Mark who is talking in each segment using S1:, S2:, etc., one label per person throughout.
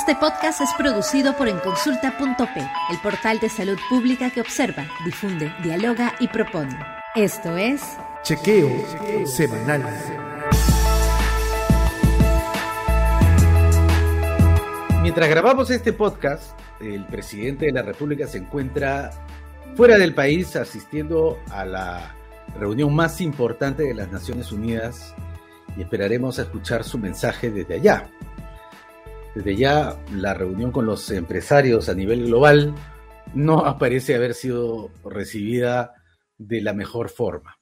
S1: Este podcast es producido por enconsulta.p, el portal de salud pública que observa, difunde, dialoga y propone. Esto es
S2: Chequeo Semanal. Mientras grabamos este podcast, el presidente de la República se encuentra fuera del país asistiendo a la reunión más importante de las Naciones Unidas y esperaremos a escuchar su mensaje desde allá. Desde ya la reunión con los empresarios a nivel global no parece haber sido recibida de la mejor forma,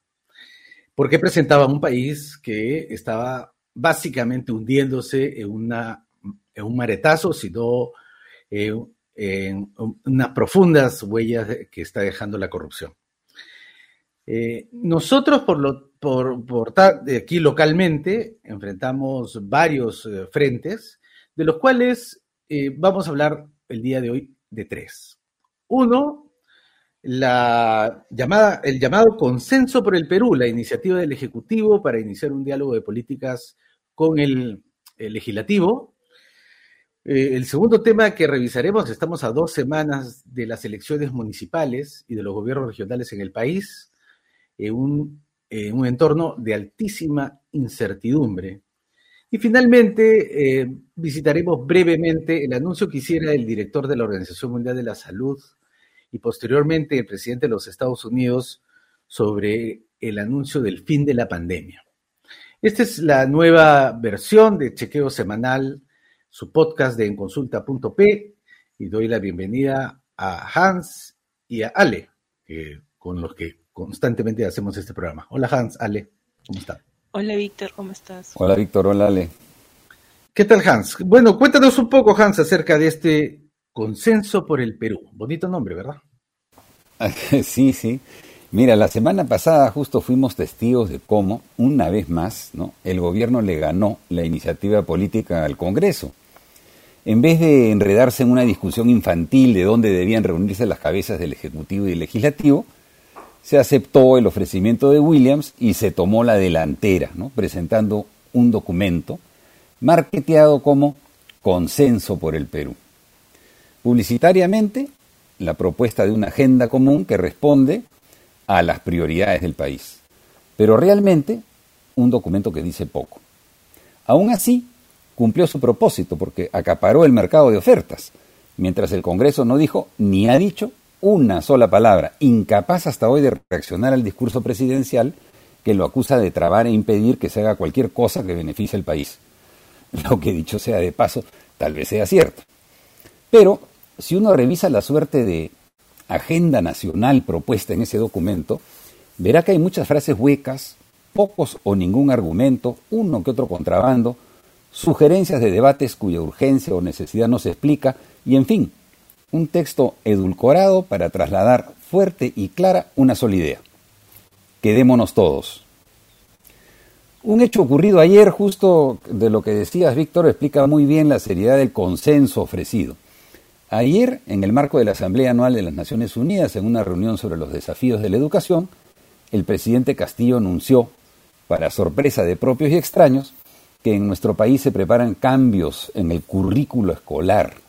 S2: porque presentaba un país que estaba básicamente hundiéndose en, una, un maretazo, sino en, en unas profundas huellas que está dejando la corrupción. Eh, nosotros, por, lo, por, por aquí localmente, enfrentamos varios eh, frentes, de los cuales eh, vamos a hablar el día de hoy de tres. Uno, la llamada, el llamado Consenso por el Perú, la iniciativa del Ejecutivo para iniciar un diálogo de políticas con el, Legislativo. el segundo tema que revisaremos, estamos a dos semanas de las elecciones municipales y de los gobiernos regionales en el país en un, un entorno de altísima incertidumbre. Y finalmente, eh, visitaremos brevemente el anuncio que hiciera el director de la Organización Mundial de la Salud y posteriormente el presidente de los Estados Unidos sobre el anuncio del fin de la pandemia. Esta es la nueva versión de Chequeo Semanal, su podcast de enconsulta.p, y doy la bienvenida a Hans y a Ale, con los que constantemente hacemos este programa. Hola Hans, Ale, ¿cómo está?
S3: Hola Víctor, ¿cómo estás?
S4: Hola Víctor, hola Ale.
S2: ¿Qué tal Hans? Bueno, cuéntanos un poco Hans acerca de este consenso por el Perú. Bonito nombre, ¿verdad?
S4: Sí, sí. Mira, la semana pasada justo fuimos testigos de cómo, una vez más, ¿no? el gobierno le ganó la iniciativa política al Congreso. En vez de enredarse en una discusión infantil de dónde debían reunirse las cabezas del Ejecutivo y del Legislativo, se aceptó el ofrecimiento de Williams y se tomó la delantera, presentando un documento marketeado como Consenso por el Perú. Publicitariamente, la propuesta de una agenda común que responde a las prioridades del país, pero realmente un documento que dice poco. Aún así, cumplió su propósito porque acaparó el mercado de ofertas, mientras el Congreso no dijo ni ha dicho una sola palabra, incapaz hasta hoy de reaccionar al discurso presidencial que lo acusa de trabar e impedir que se haga cualquier cosa que beneficie al país. Lo que dicho sea de paso, tal vez sea cierto. Pero si uno revisa la suerte de agenda nacional propuesta en ese documento, verá que hay muchas frases huecas, pocos o ningún argumento, uno que otro contrabando, sugerencias de debates cuya urgencia o necesidad no se explica, y en fin, un texto edulcorado para trasladar fuerte y clara una sola idea. Quedémonos todos. Un hecho ocurrido ayer, justo de lo que decías, Víctor, explica muy bien la seriedad del consenso ofrecido. Ayer, en el marco de la Asamblea Anual de las Naciones Unidas, en una reunión sobre los desafíos de la educación, el presidente Castillo anunció, para sorpresa de propios y extraños, que en nuestro país se preparan cambios en el currículo escolar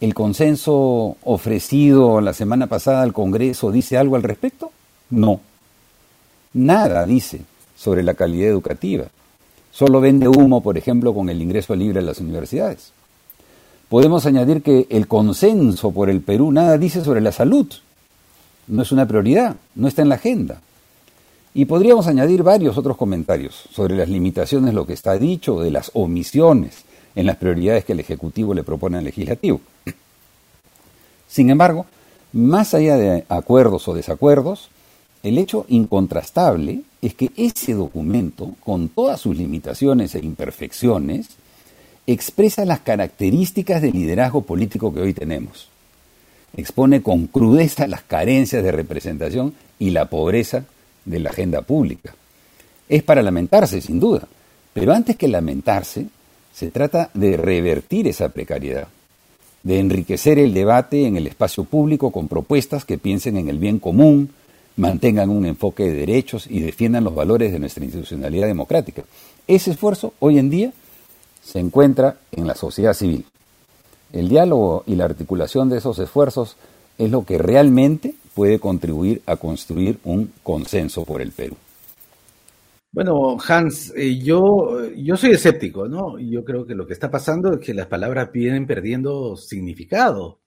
S4: ¿El consenso ofrecido la semana pasada al Congreso dice algo al respecto? No. Nada dice sobre la calidad educativa. Solo vende humo, por ejemplo, con el ingreso libre a las universidades. Podemos añadir que el consenso por el Perú nada dice sobre la salud. No es una prioridad, no está en la agenda. Y podríamos añadir varios otros comentarios sobre las limitaciones, lo que está dicho, de las omisiones en las prioridades que el Ejecutivo le propone al Legislativo. Sin embargo, más allá de acuerdos o desacuerdos, el hecho incontrastable es que ese documento, con todas sus limitaciones e imperfecciones, expresa las características del liderazgo político que hoy tenemos. Expone con crudeza las carencias de representación y la pobreza de la agenda pública. Es para lamentarse, sin duda, pero antes que lamentarse, se trata de revertir esa precariedad, de enriquecer el debate en el espacio público con propuestas que piensen en el bien común, mantengan un enfoque de derechos y defiendan los valores de nuestra institucionalidad democrática. Ese esfuerzo hoy en día se encuentra en la sociedad civil. El diálogo y la articulación de esos esfuerzos es lo que realmente puede contribuir a construir un consenso por el Perú.
S2: Bueno, Hans, eh, yo, yo soy escéptico, ¿no? Yo creo que lo que está pasando es que las palabras vienen perdiendo significado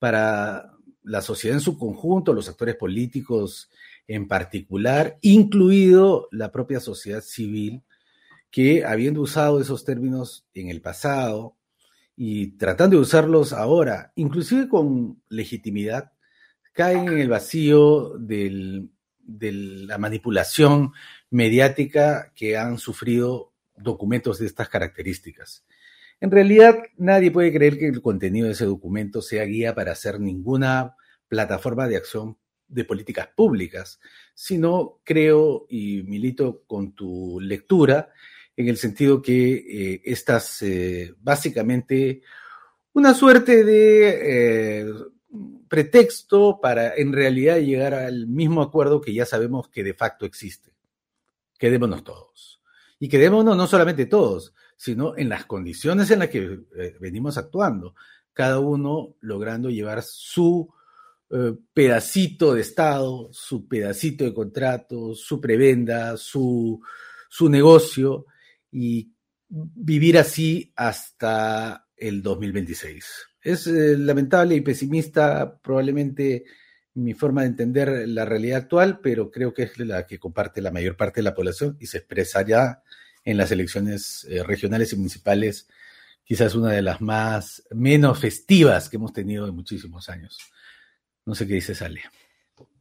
S2: para la sociedad en su conjunto, los actores políticos en particular, incluido la propia sociedad civil, que habiendo usado esos términos en el pasado y tratando de usarlos ahora, inclusive con legitimidad, caen en el vacío del, de la manipulación mediática que han sufrido documentos de estas características. En realidad, nadie puede creer que el contenido de ese documento sea guía para hacer ninguna plataforma de acción de políticas públicas, sino creo y milito con tu lectura en el sentido que eh, estas eh, básicamente una suerte de eh, pretexto para en realidad llegar al mismo acuerdo que ya sabemos que de facto existe. Quedémonos todos. Y quedémonos no solamente todos, sino en las condiciones en las que eh, venimos actuando, cada uno logrando llevar su eh, pedacito de Estado, su pedacito de contrato, su prebenda, su, su negocio y vivir así hasta el 2026. Es eh, lamentable y pesimista probablemente mi forma de entender la realidad actual, pero creo que es la que comparte la mayor parte de la población y se expresa ya en las elecciones eh, regionales y municipales, quizás una de las más menos festivas que hemos tenido en muchísimos años. No sé qué dice Ale.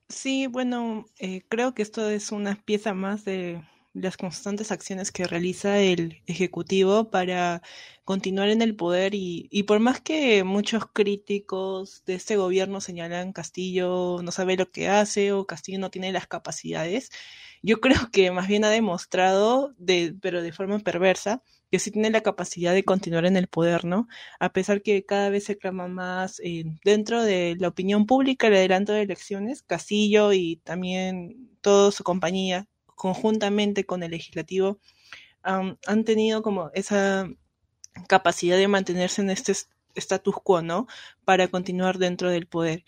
S3: Sí, bueno, eh, creo que esto es una pieza más de las constantes acciones que realiza el Ejecutivo para continuar en el poder y, y, por más que muchos críticos de este gobierno señalan Castillo no sabe lo que hace o Castillo no tiene las capacidades, yo creo que más bien ha demostrado, de, pero de forma perversa, que sí tiene la capacidad de continuar en el poder, ¿no? A pesar que cada vez se clama más dentro de la opinión pública el adelanto de elecciones, Castillo y también toda su compañía conjuntamente con el legislativo han tenido como esa capacidad de mantenerse en este status quo, ¿no? Para continuar dentro del poder.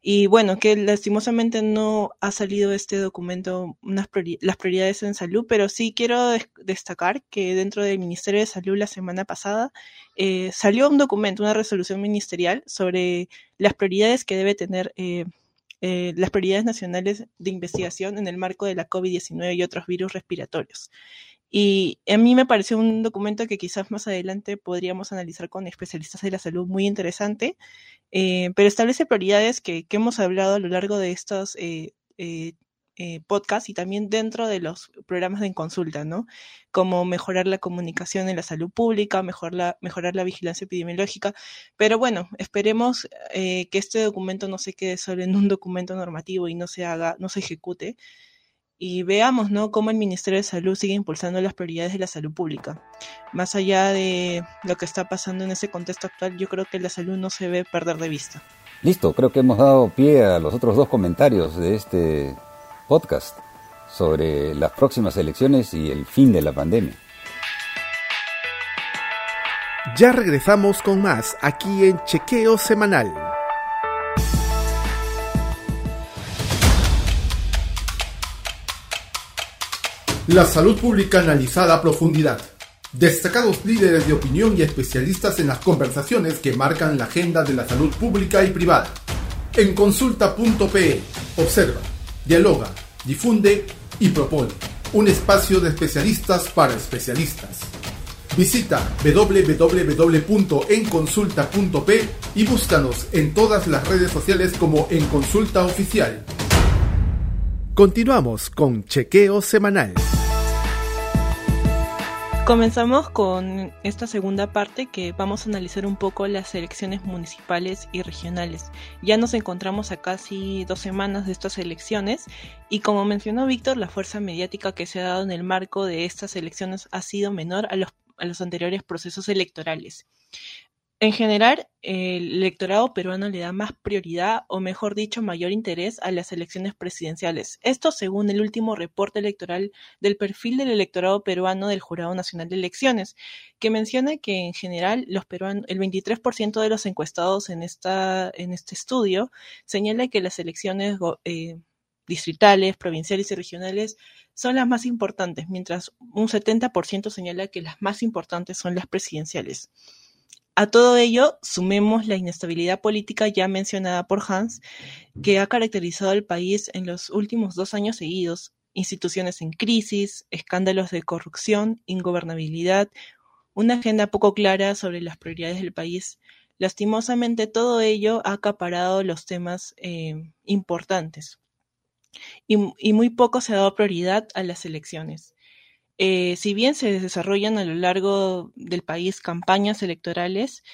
S3: Y bueno, que lastimosamente no ha salido este documento, unas las prioridades en salud, pero sí quiero destacar que dentro del Ministerio de Salud la semana pasada eh, salió un documento, una resolución ministerial sobre las prioridades que debe tener eh, eh, las prioridades nacionales de investigación en el marco de la COVID-19 y otros virus respiratorios. Y a mí me pareció un documento que quizás más adelante podríamos analizar con especialistas de la salud muy interesante, eh, pero establece prioridades que, que, hemos hablado a lo largo de estos eh, eh, eh, podcast y también dentro de los programas de consulta, ¿no? Como mejorar la comunicación en la salud pública, mejorar la, mejorar la vigilancia epidemiológica. Pero bueno, esperemos eh, que este documento no se quede solo en un documento normativo y no se haga, no se ejecute. Y veamos, ¿no? Cómo el Ministerio de Salud sigue impulsando las prioridades de la salud pública. Más allá de lo que está pasando en ese contexto actual, yo creo que la salud no se ve perder de vista.
S4: Listo, creo que hemos dado pie a los otros dos comentarios de este podcast sobre las próximas elecciones y el fin de la pandemia.
S5: Ya regresamos con más aquí en Chequeo Semanal. La salud pública analizada a profundidad. Destacados líderes de opinión y especialistas en las conversaciones que marcan la agenda de la salud pública y privada. En consulta.pe, observa, dialoga, difunde y propone. Un espacio de especialistas para especialistas. Visita www.enconsulta.p y búscanos en todas las redes sociales como En Consulta Oficial. Continuamos con Chequeo Semanal.
S3: Comenzamos con esta segunda parte que vamos a analizar un poco las elecciones municipales y regionales. Ya nos encontramos a casi dos semanas de estas elecciones y como mencionó Víctor, la fuerza mediática que se ha dado en el marco de estas elecciones ha sido menor a los, anteriores procesos electorales. En general, el electorado peruano le da más prioridad, o mejor dicho, mayor interés a las elecciones presidenciales. Esto según el último reporte electoral del perfil del electorado peruano del Jurado Nacional de Elecciones, que menciona que en general los peruanos, el 23% de los encuestados en, esta, en este estudio señala que las elecciones eh, distritales, provinciales y regionales son las más importantes, mientras un 70% señala que las más importantes son las presidenciales. A todo ello sumemos la inestabilidad política ya mencionada por Hans, que ha caracterizado al país en los últimos dos años seguidos, instituciones en crisis, escándalos de corrupción, ingobernabilidad, una agenda poco clara sobre las prioridades del país. Lastimosamente todo ello ha acaparado los temas eh, importantes y, y muy poco se ha dado prioridad a las elecciones. Eh, si bien se desarrollan a lo largo del país campañas electorales,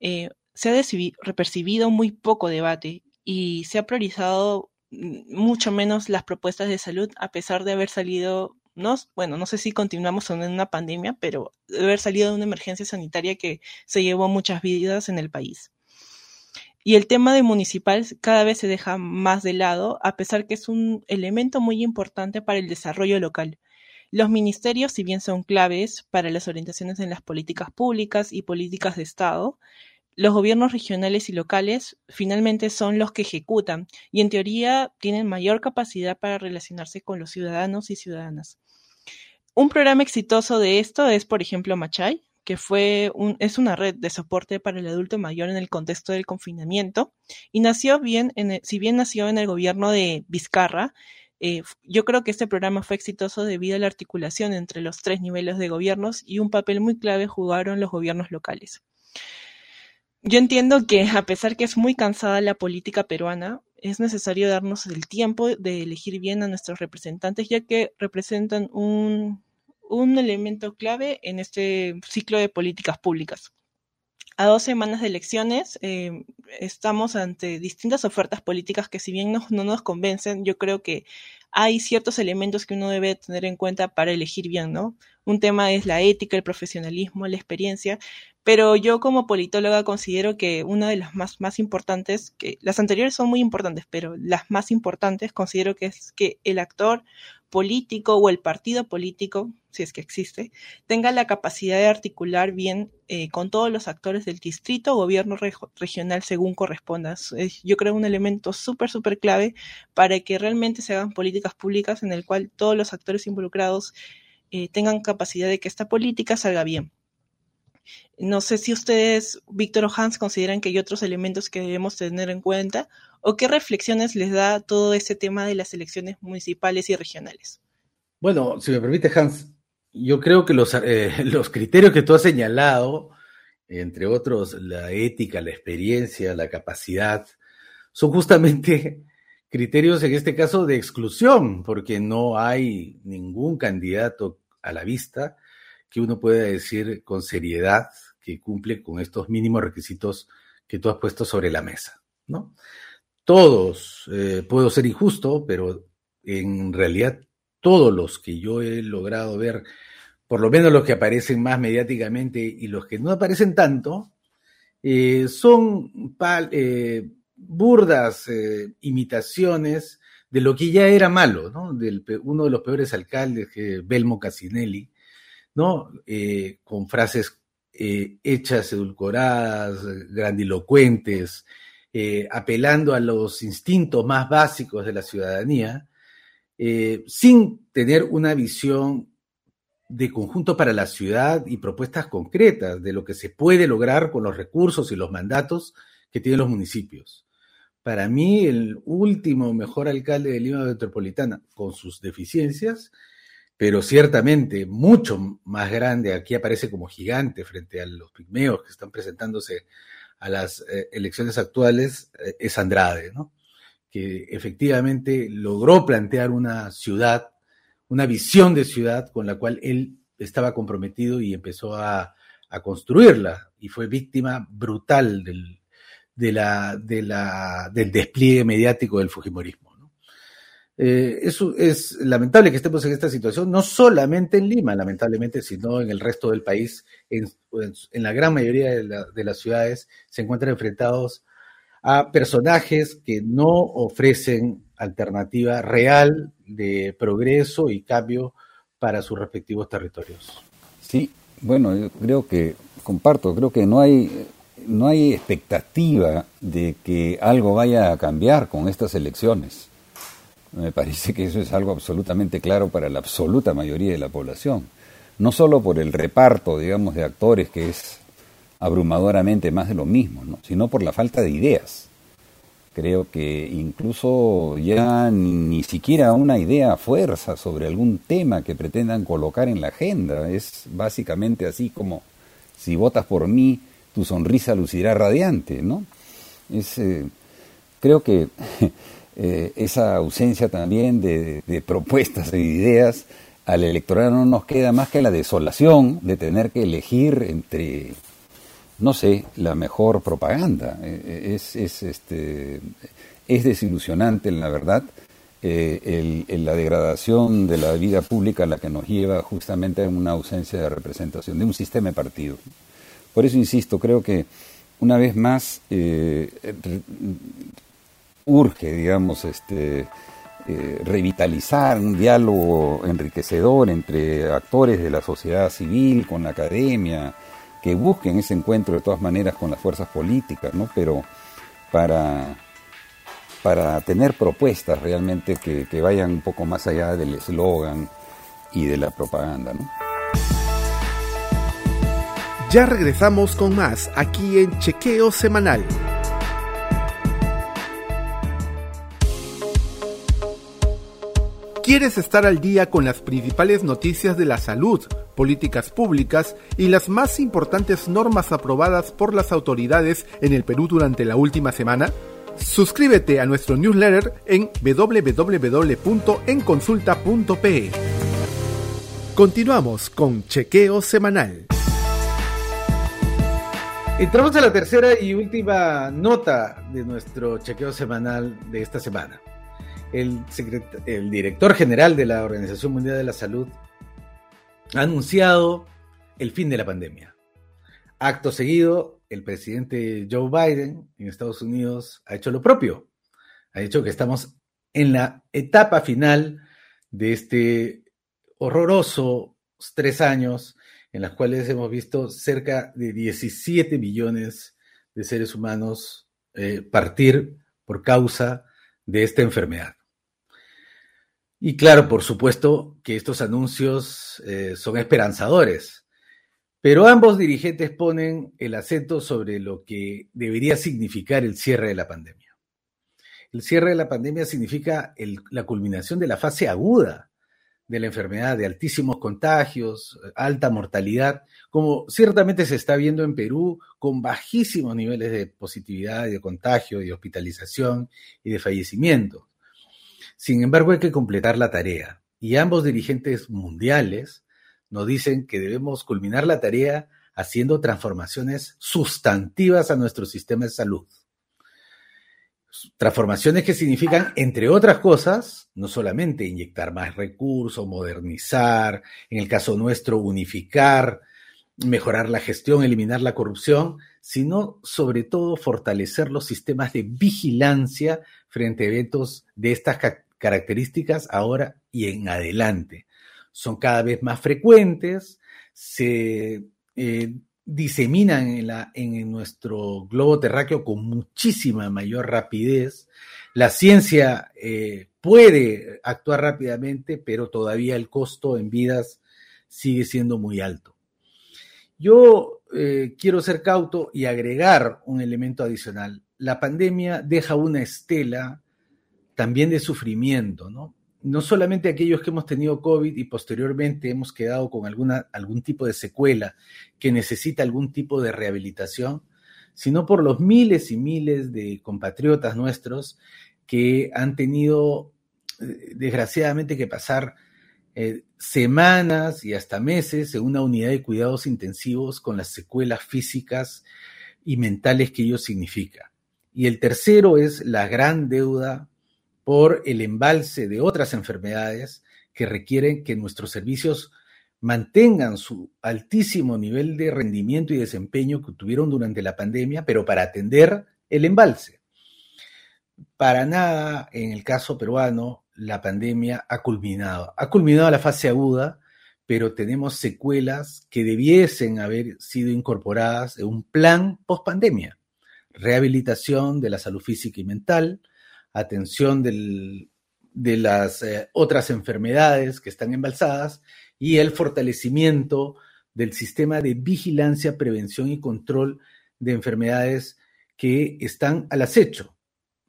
S3: eh, se ha percibido muy poco debate y se ha priorizado mm, mucho menos las propuestas de salud a pesar de haber salido, no, bueno, no sé si continuamos en una pandemia, pero de haber salido de una emergencia sanitaria que se llevó muchas vidas en el país. Y el tema de municipal cada vez se deja más de lado, a pesar que es un elemento muy importante para el desarrollo local. Los ministerios, si bien son claves para las orientaciones en las políticas públicas y políticas de Estado, los gobiernos regionales y locales finalmente son los que ejecutan y en teoría tienen mayor capacidad para relacionarse con los ciudadanos y ciudadanas. Un programa exitoso de esto es, por ejemplo, Machay, que fue es una red de soporte para el adulto mayor en el contexto del confinamiento y nació bien, en si bien nació en el gobierno de Vizcarra, eh, yo creo que este programa fue exitoso debido a la articulación entre los tres niveles de gobiernos y un papel muy clave jugaron los gobiernos locales. Yo entiendo que a pesar que es muy cansada la política peruana, es necesario darnos el tiempo de elegir bien a nuestros representantes, ya que representan un, un elemento clave en este ciclo de políticas públicas. A dos semanas de elecciones eh, estamos ante distintas ofertas políticas que si bien no, no, nos convencen, yo creo que hay ciertos elementos que uno debe tener en cuenta para elegir bien, ¿no? Un tema es la ética, el profesionalismo, la experiencia, pero yo como politóloga considero que una de las más, más importantes, que las anteriores son muy importantes, pero las más importantes considero que es que el actor político o el partido político, si es que existe, tenga la capacidad de articular bien eh, con todos los actores del distrito o gobierno regional según corresponda. Es, yo creo un elemento súper, súper clave para que realmente se hagan políticas públicas en el cual todos los actores involucrados eh, tengan capacidad de que esta política salga bien. No sé si ustedes, Víctor o Hans, consideran que hay otros elementos que debemos tener en cuenta o qué reflexiones les da todo ese tema de las elecciones municipales y regionales.
S2: Bueno, si me permite, Hans, yo creo que los, eh, los criterios que tú has señalado, entre otros la ética, la experiencia, la capacidad, son justamente criterios en este caso de exclusión, porque no hay ningún candidato a la vista que uno pueda decir con seriedad que cumple con estos mínimos requisitos que tú has puesto sobre la mesa, ¿no? Todos, eh, puedo ser injusto, pero en realidad todos los que yo he logrado ver, por lo menos los que aparecen más mediáticamente y los que no aparecen tanto, eh, son eh, burdas imitaciones de lo que ya era malo, ¿no? Uno de los peores alcaldes, Belmo Casinelli, ¿no? Con frases hechas, edulcoradas, grandilocuentes, eh, apelando a los instintos más básicos de la ciudadanía, sin tener una visión de conjunto para la ciudad y propuestas concretas de lo que se puede lograr con los recursos y los mandatos que tienen los municipios. Para mí, el último mejor alcalde de Lima Metropolitana, con sus deficiencias, pero ciertamente mucho más grande, aquí aparece como gigante frente a los pigmeos que están presentándose a las eh, elecciones actuales, eh, es Andrade, ¿no? que efectivamente logró plantear una ciudad, una visión de ciudad con la cual él estaba comprometido y empezó a, construirla y fue víctima brutal del, de la, de la, del despliegue mediático del Fujimorismo. Eh, es, lamentable que estemos en esta situación, no solamente en Lima, lamentablemente, sino en el resto del país. En, la gran mayoría de, las ciudades se encuentran enfrentados a personajes que no ofrecen alternativa real de progreso y cambio para sus respectivos territorios.
S4: Sí, bueno, yo creo que comparto, creo que no hay no hay expectativa de que algo vaya a cambiar con estas elecciones. Me parece que eso es algo absolutamente claro para la absoluta mayoría de la población. No solo por el reparto, digamos, de actores, que es abrumadoramente más de lo mismo, sino por la falta de ideas. Creo que incluso ya ni, siquiera una idea a fuerza sobre algún tema que pretendan colocar en la agenda. Es básicamente así como, si votas por mí, tu sonrisa lucirá radiante, ¿no? Es, eh, creo que Eh, esa ausencia también de, propuestas e ideas, al electorado no nos queda más que la desolación de tener que elegir entre, no sé, la mejor propaganda. Eh, eh, es, es, este, es desilusionante, la verdad, la degradación de la vida pública a la que nos lleva justamente a una ausencia de representación, de un sistema de partido. Por eso insisto, creo que una vez más urge, digamos, este, eh, revitalizar un diálogo enriquecedor entre actores de la sociedad civil con la academia, que busquen ese encuentro de todas maneras con las fuerzas políticas, ¿no? Pero para, para tener propuestas realmente que, que vayan un poco más allá del eslogan y de la propaganda, ¿no?
S5: Ya regresamos con más aquí en Chequeo Semanal. ¿Quieres estar al día con las principales noticias de la salud, políticas públicas y las más importantes normas aprobadas por las autoridades en el Perú durante la última semana? Suscríbete a nuestro newsletter en www.enconsulta.pe. Continuamos con Chequeo Semanal.
S2: Entramos a la tercera y última nota de nuestro chequeo semanal de esta semana el, el director general de la Organización Mundial de la Salud ha anunciado el fin de la pandemia. Acto seguido, el presidente Joe Biden en Estados Unidos ha hecho lo propio. Ha dicho que estamos en la etapa final de este horroroso tres años en los cuales hemos visto cerca de 17 millones de seres humanos eh, partir por causa de esta enfermedad. Y claro, por supuesto que estos anuncios eh, son esperanzadores, pero ambos dirigentes ponen el acento sobre lo que debería significar el cierre de la pandemia. El cierre de la pandemia significa la culminación de la fase aguda de la enfermedad, de altísimos contagios, alta mortalidad, como ciertamente se está viendo en Perú, con bajísimos niveles de positividad, de contagio, de hospitalización y de fallecimiento. Sin embargo, hay que completar la tarea y ambos dirigentes mundiales nos dicen que debemos culminar la tarea haciendo transformaciones sustantivas a nuestro sistema de salud. Transformaciones que significan, entre otras cosas, no solamente inyectar más recursos, modernizar, en el caso nuestro, unificar, mejorar la gestión, eliminar la corrupción, sino sobre todo fortalecer los sistemas de vigilancia frente a eventos de estas características ahora y en adelante. Son cada vez más frecuentes, se eh, diseminan en, la, en nuestro globo terráqueo con muchísima mayor rapidez. La ciencia eh, puede actuar rápidamente, pero todavía el costo en vidas sigue siendo muy alto. Yo eh, quiero ser cauto y agregar un elemento adicional. La pandemia deja una estela también de sufrimiento, ¿no? No solamente aquellos que hemos tenido COVID y posteriormente hemos quedado con alguna, algún tipo de secuela que necesita algún tipo de rehabilitación, sino por los miles y miles de compatriotas nuestros que han tenido, eh, desgraciadamente, que pasar eh, semanas y hasta meses en una unidad de cuidados intensivos con las secuelas físicas y mentales que ello significa. Y el tercero es la gran deuda por el embalse de otras enfermedades que requieren que nuestros servicios mantengan su altísimo nivel de rendimiento y desempeño que tuvieron durante la pandemia, pero para atender el embalse. Para nada, en el caso peruano, la pandemia ha culminado. Ha culminado la fase aguda, pero tenemos secuelas que debiesen haber sido incorporadas en un plan post pandemia. Rehabilitación de la salud física y mental, atención de las eh, otras enfermedades que están embalsadas y el fortalecimiento del sistema de vigilancia, prevención y control de enfermedades que están al acecho.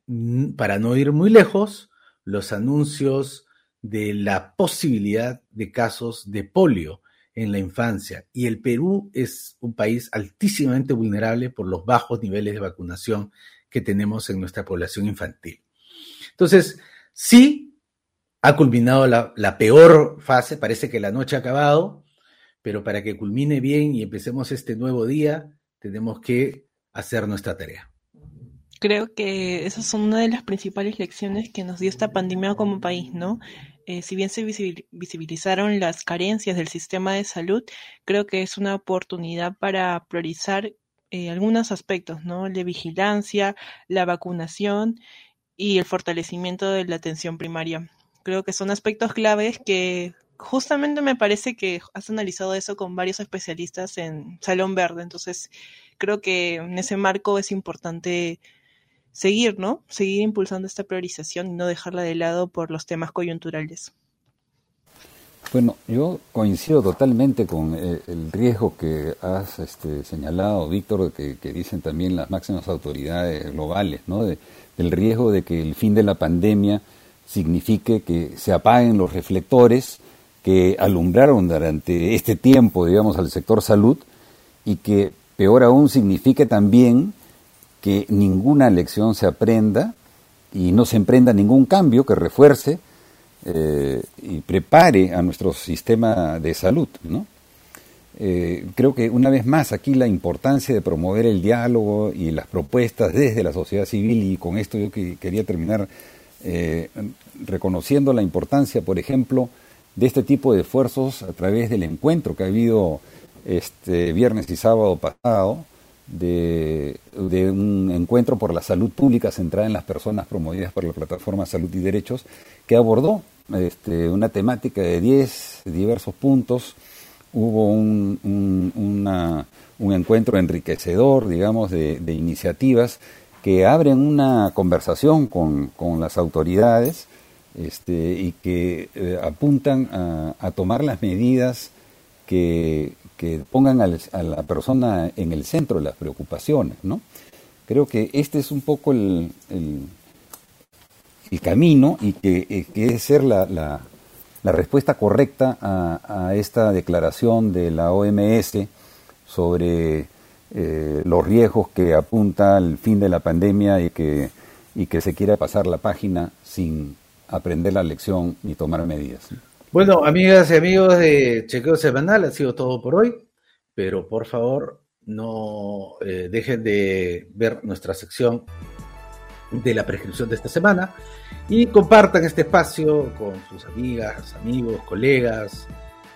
S2: Mm, para no ir muy lejos, los anuncios de la posibilidad de casos de polio en la infancia. Y el Perú es un país altísimamente vulnerable por los bajos niveles de vacunación que tenemos en nuestra población infantil. Entonces, sí, ha culminado la, peor fase, parece que la noche ha acabado, pero para que culmine bien y empecemos este nuevo día, tenemos que hacer nuestra tarea.
S3: Creo que esas son una de las principales lecciones que nos dio esta pandemia como país, ¿no? Eh, si bien se visibilizaron las carencias del sistema de salud, creo que es una oportunidad para priorizar eh, algunos aspectos, ¿no? La vigilancia, la vacunación y el fortalecimiento de la atención primaria. Creo que son aspectos claves que justamente me parece que has analizado eso con varios especialistas en Salón Verde, entonces creo que en ese marco es importante seguir, ¿no? Seguir impulsando esta priorización y no dejarla de lado por los temas coyunturales.
S4: Bueno, yo coincido totalmente con eh, el riesgo que has este, señalado, Víctor, que, que, dicen también las máximas autoridades globales, ¿no? Del riesgo de que el fin de la pandemia signifique que se apaguen los reflectores que alumbraron durante este tiempo, digamos, al sector salud y que, peor aún, signifique también que ninguna lección se aprenda y no se emprenda ningún cambio que refuerce eh, y prepare a nuestro sistema de salud. ¿no? Eh, creo que una vez más aquí la importancia de promover el diálogo y las propuestas desde la sociedad civil y con esto yo quería terminar eh, reconociendo la importancia, por ejemplo, de este tipo de esfuerzos a través del encuentro que ha habido este viernes y sábado pasado de, un encuentro por la salud pública centrada en las personas promovidas por la plataforma Salud y Derechos que abordó este, una temática de 10 diversos puntos hubo un, un, encuentro enriquecedor, digamos, de, iniciativas que abren una conversación con, las autoridades este, y que eh, apuntan a, tomar las medidas que, pongan a la persona en el centro de las preocupaciones. ¿no? Creo que este es un poco el, el, camino y que, eh, que es ser la respuesta correcta a, esta declaración de la OMS sobre eh, los riesgos que apunta al fin de la pandemia y que, y que se quiera pasar la página sin aprender la lección ni tomar medidas.
S2: Bueno, amigas y amigos de Chequeo Semanal, ha sido todo por hoy, pero por favor no eh, dejen de ver nuestra sección de la prescripción de esta semana y compartan este espacio con sus amigas, amigos, colegas,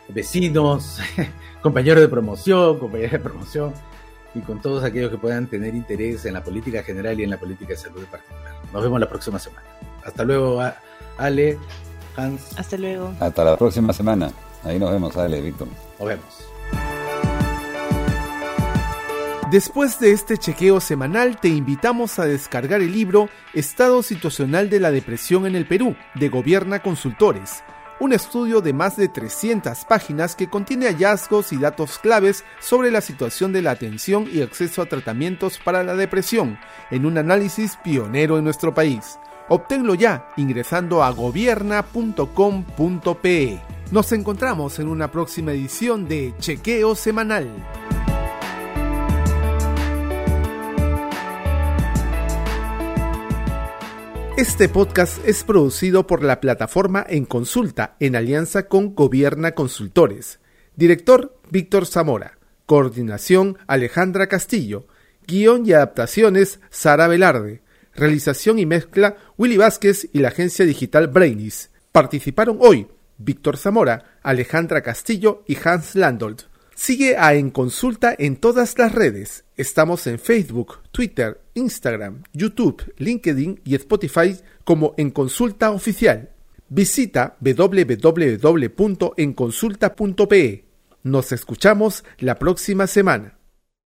S2: vecinos, compañeros de promoción, compañeras de promoción y con todos aquellos que puedan tener interés en la política general y en la política de salud en particular. Nos vemos la próxima semana. Hasta luego, Ale, Hans.
S3: Hasta luego.
S4: Hasta la próxima semana. Ahí nos vemos, Ale, Víctor.
S2: Nos vemos.
S5: Después de este chequeo semanal te invitamos a descargar el libro Estado Situacional de la Depresión en el Perú, de Gobierna Consultores, un estudio de más de 300 páginas que contiene hallazgos y datos claves sobre la situación de la atención y acceso a tratamientos para la depresión, en un análisis pionero en nuestro país. Obténlo ya ingresando a gobierna.com.pe. Nos encontramos en una próxima edición de Chequeo Semanal. Este podcast es producido por la plataforma En Consulta en alianza con Gobierna Consultores. Director Víctor Zamora. Coordinación Alejandra Castillo. Guión y adaptaciones Sara Velarde. Realización y mezcla Willy Vázquez y la agencia digital Brainis. Participaron hoy Víctor Zamora, Alejandra Castillo y Hans Landolt. Sigue a En Consulta en todas las redes. Estamos en Facebook, Twitter, Instagram, YouTube, LinkedIn y Spotify como En Consulta Oficial. Visita www.enconsulta.pe. Nos escuchamos la próxima semana.